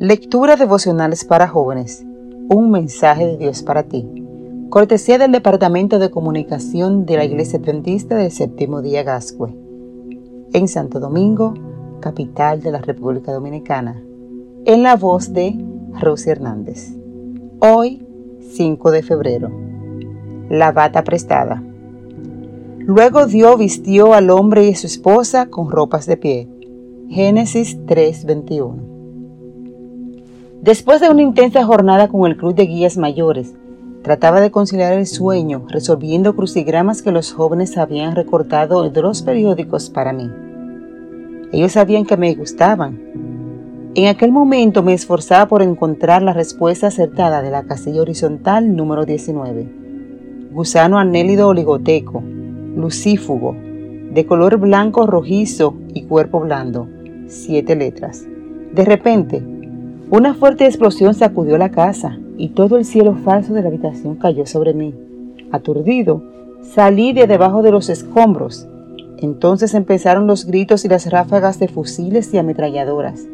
Lectura devocionales para jóvenes. Un mensaje de Dios para ti. Cortesía del Departamento de Comunicación de la Iglesia Adventista del Séptimo Día Gascue. En Santo Domingo, capital de la República Dominicana. En la voz de Rosy Hernández. Hoy, 5 de febrero. La bata prestada. Luego Dios vistió al hombre y a su esposa con ropas de pie. Génesis 3:21. Después de una intensa jornada con el Club de Guías Mayores, trataba de conciliar el sueño resolviendo crucigramas que los jóvenes habían recortado de los periódicos para mí. Ellos sabían que me gustaban. En aquel momento me esforzaba por encontrar la respuesta acertada de la casilla horizontal número 19. Gusano anélido oligoteco, lucífugo, de color blanco rojizo y cuerpo blando. Siete letras. De repente, una fuerte explosión sacudió la casa y todo el cielo falso de la habitación cayó sobre mí. Aturdido, salí de debajo de los escombros. Entonces empezaron los gritos y las ráfagas de fusiles y ametralladoras.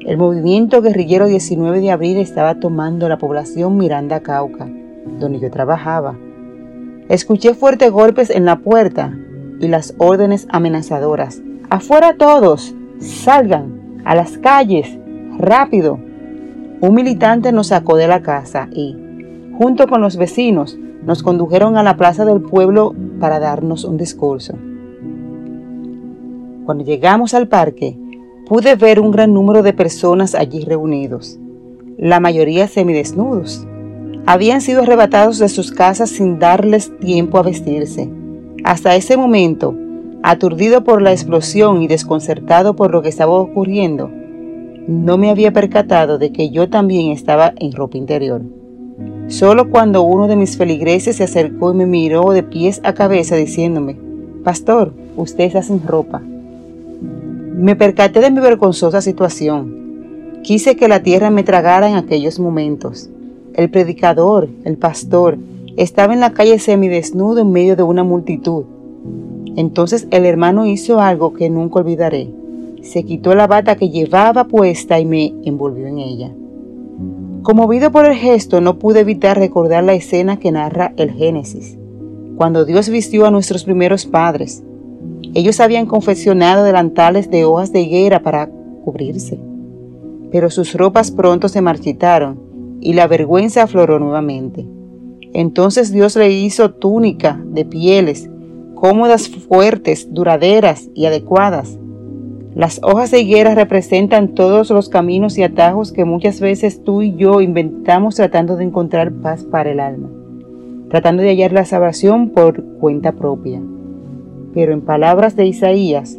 El movimiento guerrillero 19 de abril estaba tomando la población Miranda Cauca, donde yo trabajaba. Escuché fuertes golpes en la puerta y las órdenes amenazadoras. ¡Afuera todos! ¡Salgan! ¡A las calles! Rápido. Un militante nos sacó de la casa y, junto con los vecinos, nos condujeron a la plaza del pueblo para darnos un discurso. Cuando llegamos al parque, pude ver un gran número de personas allí reunidos, la mayoría semidesnudos. Habían sido arrebatados de sus casas sin darles tiempo a vestirse. Hasta ese momento, aturdido por la explosión y desconcertado por lo que estaba ocurriendo, no me había percatado de que yo también estaba en ropa interior. Solo cuando uno de mis feligreses se acercó y me miró de pies a cabeza diciéndome, Pastor, usted está sin ropa. Me percaté de mi vergonzosa situación. Quise que la tierra me tragara en aquellos momentos. El predicador, el pastor, estaba en la calle semidesnudo en medio de una multitud. Entonces el hermano hizo algo que nunca olvidaré se quitó la bata que llevaba puesta y me envolvió en ella. Conmovido por el gesto, no pude evitar recordar la escena que narra el Génesis, cuando Dios vistió a nuestros primeros padres. Ellos habían confeccionado delantales de hojas de higuera para cubrirse, pero sus ropas pronto se marchitaron y la vergüenza afloró nuevamente. Entonces Dios le hizo túnica de pieles, cómodas, fuertes, duraderas y adecuadas las hojas de higuera representan todos los caminos y atajos que muchas veces tú y yo inventamos tratando de encontrar paz para el alma, tratando de hallar la salvación por cuenta propia. Pero en palabras de Isaías,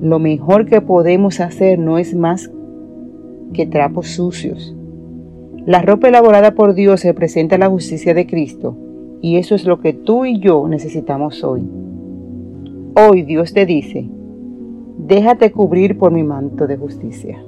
lo mejor que podemos hacer no es más que trapos sucios. La ropa elaborada por Dios representa la justicia de Cristo y eso es lo que tú y yo necesitamos hoy. Hoy Dios te dice, déjate cubrir por mi manto de justicia.